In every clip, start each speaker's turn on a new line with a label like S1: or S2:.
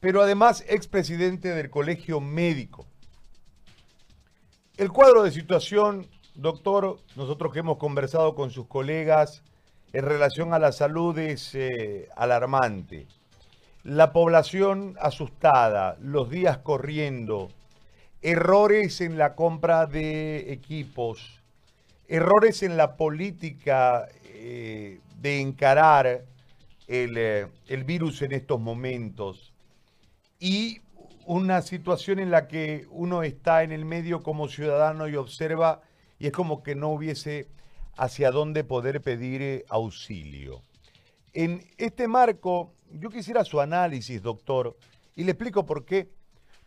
S1: pero además expresidente del Colegio Médico. El cuadro de situación, doctor, nosotros que hemos conversado con sus colegas en relación a la salud es eh, alarmante. La población asustada, los días corriendo, errores en la compra de equipos, errores en la política eh, de encarar el, eh, el virus en estos momentos y una situación en la que uno está en el medio como ciudadano y observa y es como que no hubiese hacia dónde poder pedir eh, auxilio. En este marco, yo quisiera su análisis, doctor, y le explico por qué.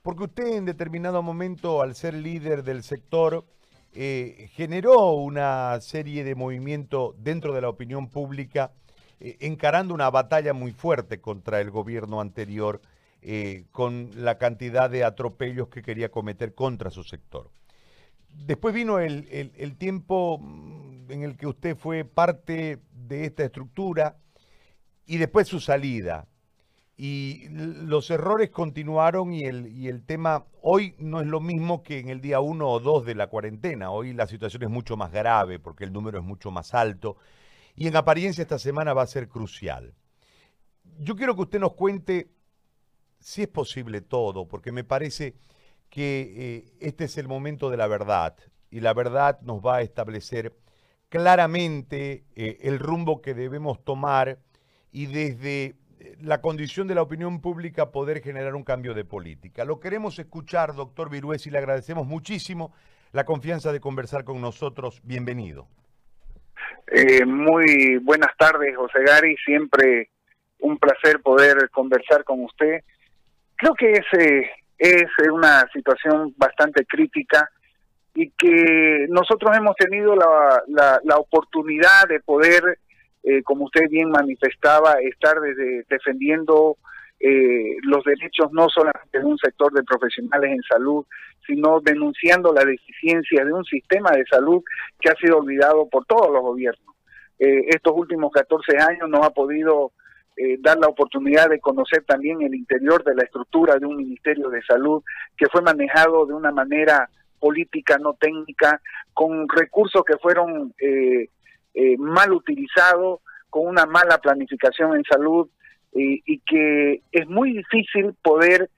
S1: Porque usted en determinado momento, al ser líder del sector, eh, generó una serie de movimientos dentro de la opinión pública, eh, encarando una batalla muy fuerte contra el gobierno anterior eh, con la cantidad de atropellos que quería cometer contra su sector. Después vino el, tiempo mm, en el que usted fue parte de esta estructura y después su salida. Y los errores continuaron y el, y el tema hoy no es lo mismo que en el día uno o dos de la cuarentena. Hoy la situación es mucho más grave porque el número es mucho más alto y en apariencia esta semana va a ser crucial. Yo quiero que usted nos cuente si es posible todo, porque me parece que eh, este es el momento de la verdad y la verdad nos va a establecer claramente eh, el rumbo que debemos tomar y desde eh, la condición de la opinión pública poder generar un cambio de política. Lo queremos escuchar, doctor Virués, y le agradecemos muchísimo la confianza de conversar con nosotros. Bienvenido.
S2: muy buenas tardes, José Gary. Siempre un placer poder conversar con usted Creo que ese es una situación bastante crítica y que nosotros hemos tenido la, la, oportunidad de poder, eh, como usted bien manifestaba, estar desde defendiendo eh, los derechos no solamente de un sector de profesionales en salud, sino denunciando la deficiencia de un sistema de salud que ha sido olvidado por todos los gobiernos. Eh, estos últimos 14 años no ha podido eh, dar la oportunidad de conocer también el interior de la estructura de un Ministerio de Salud que fue manejado de una manera política, no técnica, con recursos que fueron eh, eh, mal utilizados, con una mala planificación en salud y que es muy difícil poder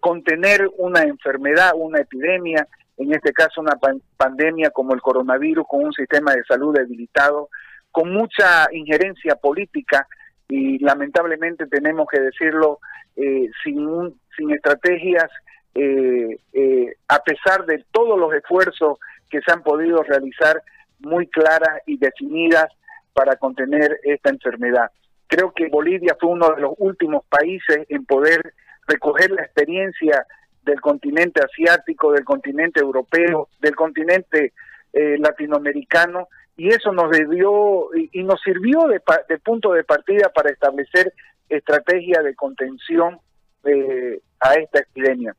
S2: contener una enfermedad, una epidemia, en este caso una pandemia como el coronavirus, con un sistema de salud debilitado, con mucha injerencia política y lamentablemente tenemos que decirlo eh, sin, sin estrategias, eh, eh, a pesar de todos los esfuerzos que se han podido realizar muy claras y definidas para contener esta enfermedad. Creo que Bolivia fue uno de los últimos países en poder recoger la experiencia del continente asiático, del continente europeo, del continente latinoamericano y eso nos debió y, nos sirvió de, punto de partida para establecer estrategia de contención eh, a esta epidemia.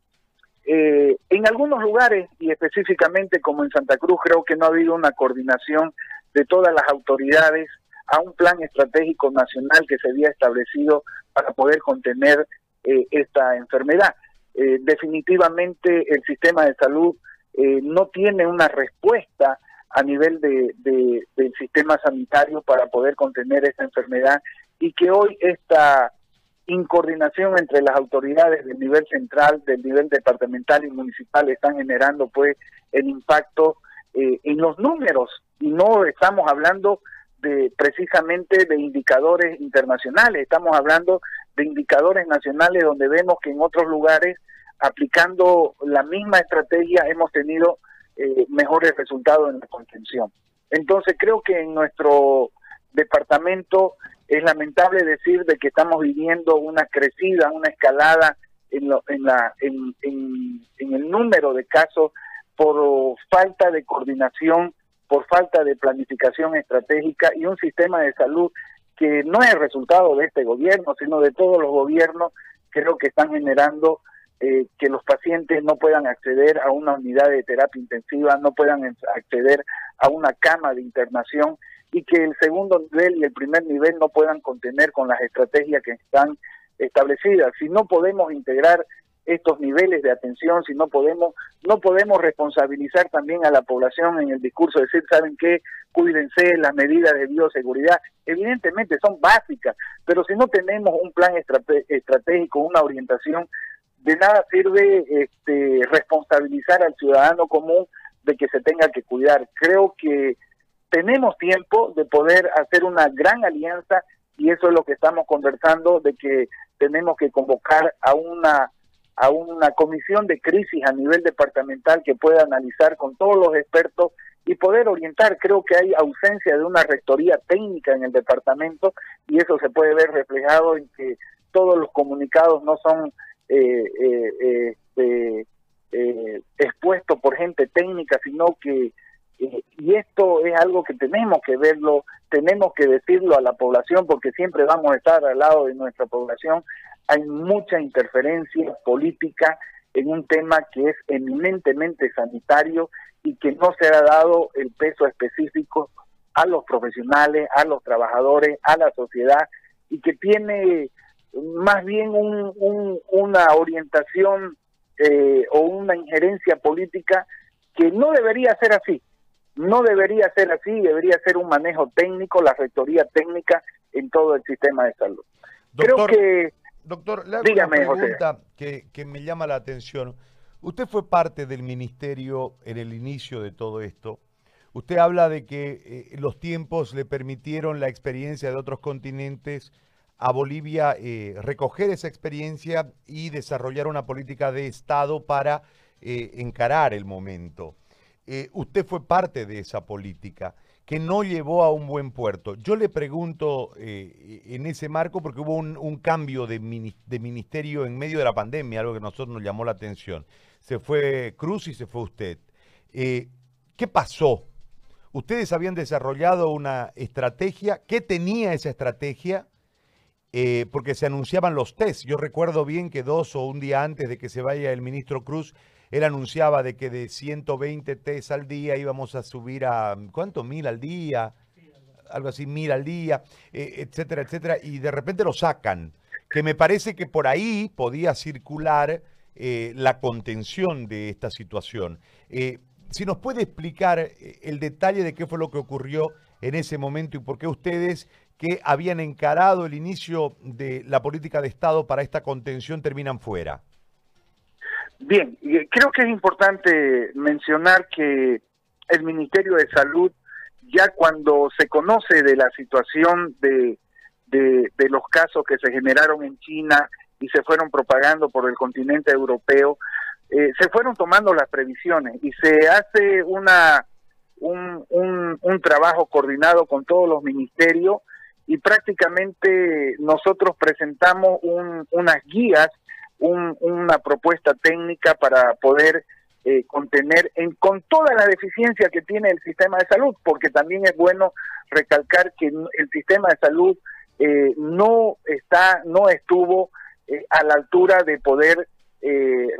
S2: Eh, en algunos lugares, y específicamente como en Santa Cruz, creo que no ha habido una coordinación de todas las autoridades a un plan estratégico nacional que se había establecido para poder contener eh, esta enfermedad. definitivamente el sistema de salud no tiene una respuesta a nivel de, del sistema sanitario para poder contener esta enfermedad y que hoy esta incoordinación entre las autoridades del nivel central, del nivel departamental y municipal están generando pues el impacto eh, en los números. Y no estamos hablando de precisamente de indicadores internacionales, estamos hablando de indicadores nacionales donde vemos que en otros lugares aplicando la misma estrategia hemos tenido eh, mejores resultados en la contención. Entonces creo que en nuestro departamento es lamentable decir de que estamos viviendo una crecida, una escalada en, en, la, en, el número de casos por falta de coordinación, por falta de planificación estratégica y un sistema de salud que no es resultado de este gobierno, sino de todos los gobiernos, creo que están generando eh, que los pacientes no puedan acceder a una unidad de terapia intensiva, no puedan acceder a una cama de internación y que el segundo nivel y el primer nivel no puedan contener con las estrategias que están establecidas. Si no podemos integrar estos niveles de atención, si no podemos, no podemos responsabilizar también a la población en el discurso, decir, ¿saben qué? Cuídense, las medidas de bioseguridad, evidentemente son básicas, pero si no tenemos un plan estratégico, una orientación, de nada sirve este, responsabilizar al ciudadano común de que se tenga que cuidar. Creo que tenemos tiempo de poder hacer una gran alianza y eso es lo que estamos conversando, de que tenemos que convocar a una a una comisión de crisis a nivel departamental que pueda analizar con todos los expertos y poder orientar. Creo que hay ausencia de una rectoría técnica en el departamento y eso se puede ver reflejado en que todos los comunicados no son eh, eh, este, eh, expuestos por gente técnica, sino que y esto es algo que tenemos que verlo, tenemos que decirlo a la población porque siempre vamos a estar al lado de nuestra población. Hay mucha interferencia política en un tema que es eminentemente sanitario y que no se ha dado el peso específico a los profesionales, a los trabajadores, a la sociedad y que tiene más bien una orientación eh, o una injerencia política que no debería ser así. No debería ser así, debería ser un manejo técnico, la rectoría técnica en todo el sistema de salud.
S1: Creo que Doctor, le hago una pregunta que, que, me llama la atención. Usted fue parte del ministerio en el inicio de todo esto. Usted habla de que eh, los tiempos le permitieron la experiencia de otros continentes a Bolivia eh, recoger esa experiencia y desarrollar una política de Estado para eh, encarar el momento. usted fue parte de esa política que no llevó a un buen puerto. Yo le pregunto eh, en ese marco, porque hubo un, cambio de, ministerio en medio de la pandemia, algo que a nosotros nos llamó la atención. Se fue Cruz y se fue usted. Eh, ¿Qué pasó? Ustedes habían desarrollado una estrategia. ¿Qué tenía esa estrategia? Eh, porque se anunciaban los test. Yo recuerdo bien que dos o un día antes de que se vaya el ministro Cruz, él anunciaba de que de 120 test al día íbamos a subir a, ¿cuánto? Mil al día, algo así, mil al día, eh, etcétera, etcétera, y de repente lo sacan. Que me parece que por ahí podía circular eh, la contención de esta situación. Eh, si nos puede explicar el detalle de qué fue lo que ocurrió en ese momento y por qué ustedes que habían encarado el inicio de la política de Estado para esta contención terminan fuera.
S2: Bien, creo que es importante mencionar que el Ministerio de Salud, ya cuando se conoce de la situación de, de, los casos que se generaron en China y se fueron propagando por el continente europeo, eh, se fueron tomando las previsiones y se hace una un, un, un trabajo coordinado con todos los ministerios y prácticamente nosotros presentamos un, unas guías una propuesta técnica para poder eh, contener en, con toda la deficiencia que tiene el sistema de salud, porque también es bueno recalcar que el sistema de salud eh, no está, no estuvo eh, a la altura de poder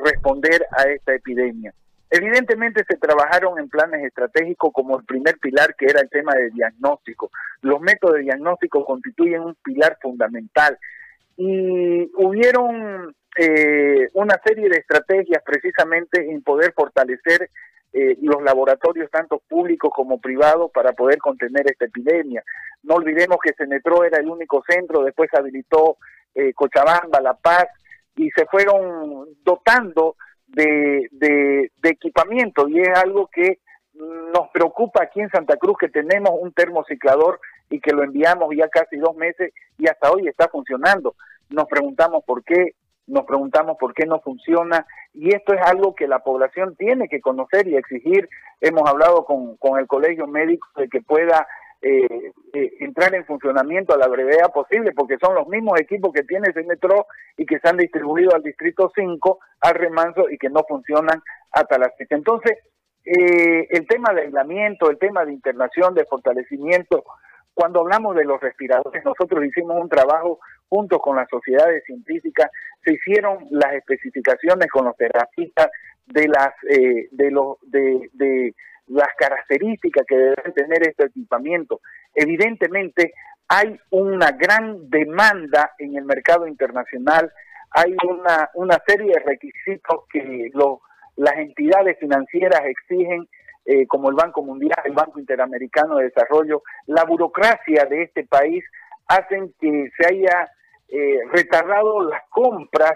S2: responder a esta epidemia. Evidentemente se trabajaron en planes estratégicos como el primer pilar que era el tema de diagnóstico. Los métodos de diagnóstico constituyen un pilar fundamental y hubieron eh, una serie de estrategias precisamente en poder fortalecer eh, los laboratorios tanto públicos como privados para poder contener esta epidemia. No olvidemos que Senetro era el único centro, después habilitó eh, Cochabamba, La Paz y se fueron dotando de, de, de equipamiento y es algo que nos preocupa aquí en Santa Cruz que tenemos un termociclador y que lo enviamos ya casi dos meses y hasta hoy está funcionando. Nos preguntamos por qué nos preguntamos por qué no funciona y esto es algo que la población tiene que conocer y exigir. Hemos hablado con, con el colegio médico de que pueda eh, eh, entrar en funcionamiento a la brevedad posible, porque son los mismos equipos que tiene ese metro y que se han distribuido al distrito 5, al remanso y que no funcionan hasta la fecha. Entonces, eh, el tema de aislamiento, el tema de internación, de fortalecimiento, cuando hablamos de los respiradores, nosotros hicimos un trabajo junto con las sociedades científicas, se hicieron las especificaciones con los terapistas de las eh, de los de las características que deben tener este equipamiento. Evidentemente, hay una gran demanda en el mercado internacional, hay una, una serie de requisitos que las entidades financieras exigen, eh, como el Banco Mundial, el Banco Interamericano de Desarrollo, la burocracia de este país hacen que se haya eh, retardado las compras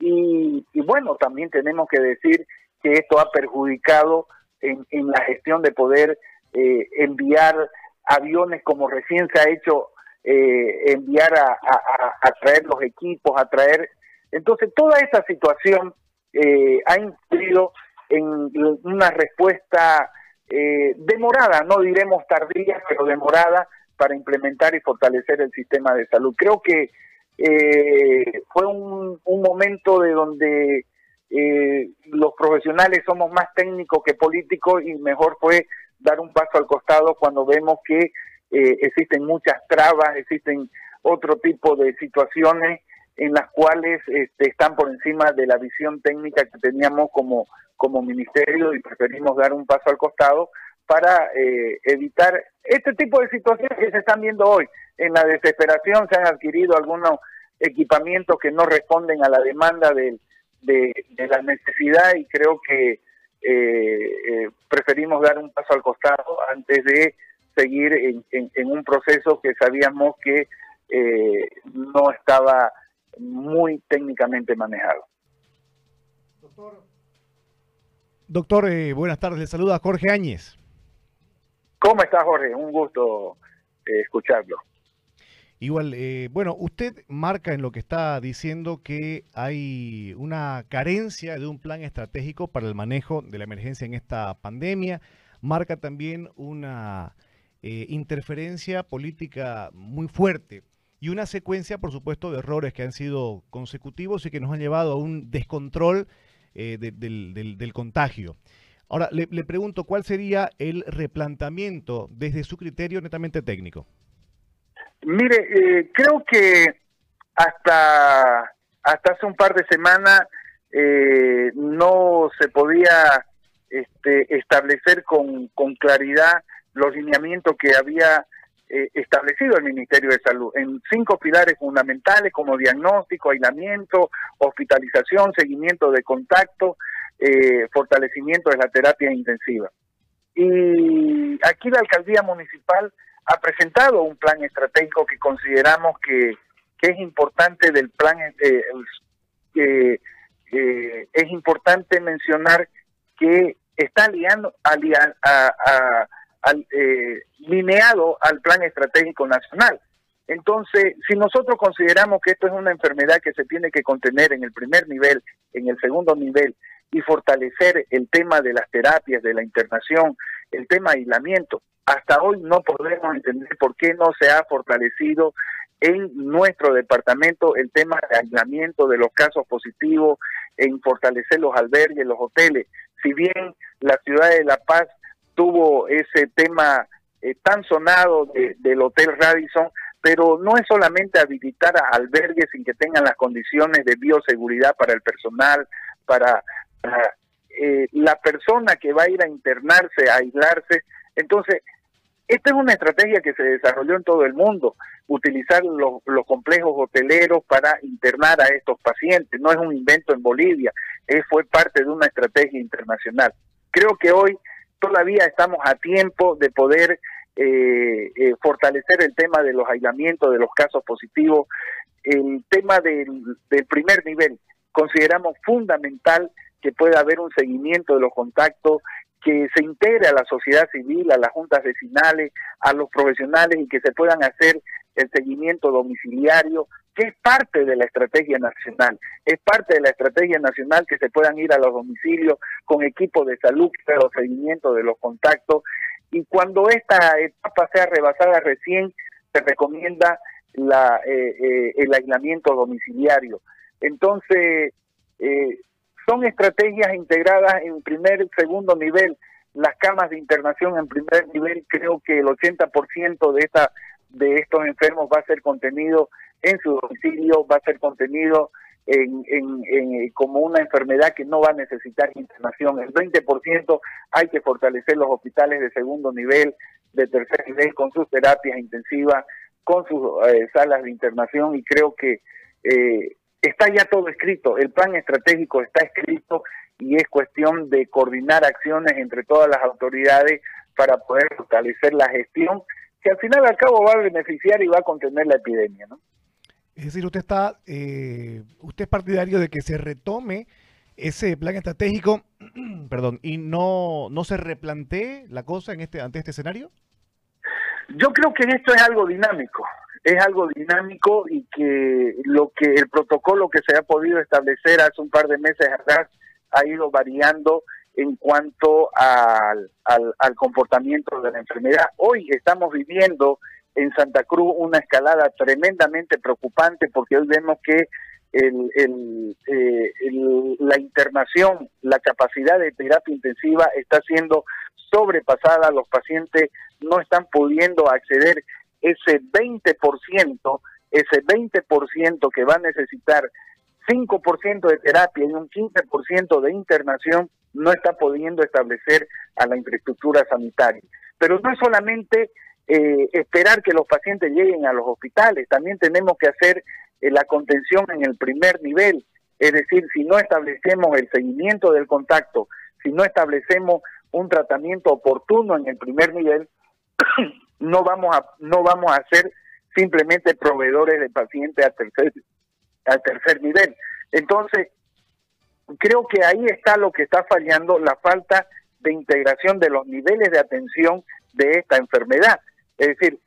S2: y, bueno, también tenemos que decir que esto ha perjudicado en, la gestión de poder eh, enviar aviones como recién se ha hecho, eh, enviar a, traer los equipos, a traer... Entonces, toda esta situación eh, ha influido en una respuesta demorada, no diremos tardía, pero demorada para implementar y fortalecer el sistema de salud. Creo que fue un, un momento de donde eh, los profesionales somos más técnicos que políticos y mejor fue dar un paso al costado cuando vemos que eh, existen muchas trabas, existen otro tipo de situaciones en las cuales este, están por encima de la visión técnica que teníamos como, como ministerio y preferimos dar un paso al costado para eh, evitar este tipo de situaciones que se están viendo hoy. En la desesperación se han adquirido algunos equipamientos que no responden a la demanda del, de, la necesidad y creo que eh, eh, preferimos dar un paso al costado antes de seguir en, un proceso que sabíamos que eh, no estaba muy técnicamente manejado.
S3: Doctor, Doctor buenas tardes, le saluda Jorge Áñez.
S2: ¿Cómo está Jorge? Un gusto escucharlo.
S3: Igual, eh, bueno, usted marca en lo que está diciendo que hay una carencia de un plan estratégico para el manejo de la emergencia en esta pandemia. Marca también una eh, interferencia política muy fuerte y una secuencia, por supuesto, de errores que han sido consecutivos y que nos han llevado a un descontrol eh, del, contagio. Ahora, le pregunto, ¿cuál sería el replanteamiento desde su criterio netamente técnico?
S2: Mire, eh, creo que hasta, hasta hace un par de semanas eh, no se podía este, establecer con, con claridad los lineamientos que había eh, establecido el Ministerio de Salud en cinco pilares fundamentales como diagnóstico, aislamiento, hospitalización, seguimiento de contacto, fortalecimiento de la terapia intensiva. Y aquí la alcaldía municipal ha presentado un plan estratégico que consideramos que, es importante del plan, eh, eh, eh, es importante mencionar que está aliando, lineado al plan estratégico nacional. Entonces, si nosotros consideramos que esto es una enfermedad que se tiene que contener en el primer nivel, en el segundo nivel, y fortalecer el tema de las terapias, de la internación, el tema de aislamiento, hasta hoy no podemos entender por qué no se ha fortalecido en nuestro departamento el tema de aislamiento de los casos positivos, en fortalecer los albergues, los hoteles. Si bien la ciudad de La Paz tuvo ese tema eh, tan sonado del Hotel Radisson, pero no es solamente habilitar a albergues sin que tengan las condiciones de bioseguridad para el personal, para, eh, la persona que va a ir a internarse, a aislarse. Entonces, esta es una estrategia que se desarrolló en todo el mundo, utilizar los, complejos hoteleros para internar a estos pacientes. No es un invento en Bolivia, fue parte de una estrategia internacional. Creo que hoy todavía estamos a tiempo de poder eh, eh, fortalecer el tema de los aislamientos, de los casos positivos, el tema del primer nivel. Consideramos fundamental que pueda haber un seguimiento de los contactos, que se integre a la sociedad civil, a las juntas vecinales, a los profesionales y que se puedan hacer el seguimiento domiciliario, que es parte de la estrategia nacional. Es parte de la estrategia nacional que se puedan ir a los domicilios con equipos de salud, los seguimiento de los contactos. Y cuando esta etapa sea rebasada recién, se recomienda la, eh, eh, el aislamiento domiciliario. Entonces, eh, son estrategias integradas en primer segundo nivel. Las camas de internación en primer nivel, creo que el 80% de esta de estos enfermos va a ser contenido en su domicilio, va a ser contenido en, en, como una enfermedad que no va a necesitar internación. El 20% hay que fortalecer los hospitales de segundo nivel, de tercer nivel con sus terapias intensivas, con sus eh, salas de internación y creo que eh, está ya todo escrito, el plan estratégico está escrito y es cuestión de coordinar acciones entre todas las autoridades para poder fortalecer la gestión que al final al cabo va a beneficiar y va a contener la epidemia, ¿no?
S3: Es decir, usted está, eh, usted es partidario de que se retome ese plan estratégico, perdón, y no, no se replantee la cosa en este, ante este escenario.
S2: Yo creo que esto es algo dinámico, es algo dinámico y que lo que el protocolo que se ha podido establecer hace un par de meses atrás ha ido variando en cuanto al, al, comportamiento de la enfermedad. Hoy estamos viviendo en Santa Cruz una escalada tremendamente preocupante porque hoy vemos que el, eh, el, la internación, la capacidad de terapia intensiva está siendo sobrepasada, los pacientes no están pudiendo acceder ese 20%, ese 20% que va a necesitar 5% de terapia y un 15% de internación no está pudiendo establecer a la infraestructura sanitaria. Pero no es solamente eh, esperar que los pacientes lleguen a los hospitales, también tenemos que hacer eh, la contención en el primer nivel, es decir, si no establecemos el seguimiento del contacto, si no establecemos un tratamiento oportuno en el primer nivel, no vamos a no vamos a ser simplemente proveedores de pacientes a tercer al tercer nivel. Entonces, creo que ahí está lo que está fallando, la falta de integración de los niveles de atención de esta enfermedad. Es decir,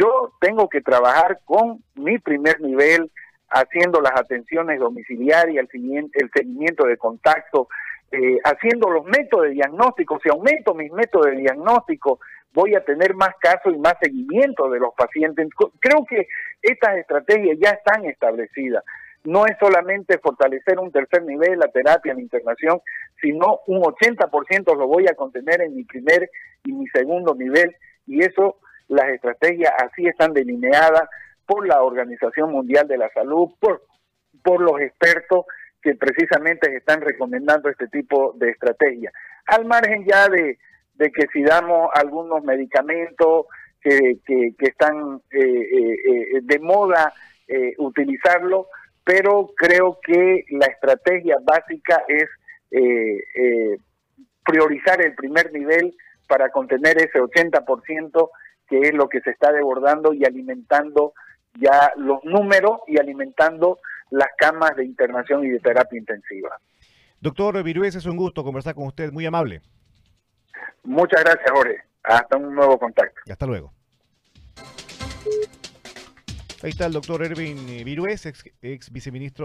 S2: yo tengo que trabajar con mi primer nivel, haciendo las atenciones domiciliarias, el seguimiento de contacto, eh, haciendo los métodos de diagnóstico. Si aumento mis métodos de diagnóstico, voy a tener más casos y más seguimiento de los pacientes. Creo que estas estrategias ya están establecidas. No es solamente fortalecer un tercer nivel, la terapia, la internación, sino un 80% lo voy a contener en mi primer y mi segundo nivel. Y eso, las estrategias así están delineadas por la Organización Mundial de la Salud, por, por los expertos que precisamente están recomendando este tipo de estrategia. Al margen ya de, de que si damos algunos medicamentos que, que, están eh, eh, eh, de moda utilizarlo, pero creo que la estrategia básica es priorizar el primer nivel para contener ese 80% que es lo que se está desbordando y alimentando ya los números y alimentando las camas de internación y de terapia intensiva.
S3: Doctor Virués, es un gusto conversar con usted, muy amable.
S2: Muchas gracias, Jorge. Hasta un nuevo contacto.
S3: Y hasta luego. Ahí está el doctor Erwin Virués, ex, ex viceministro.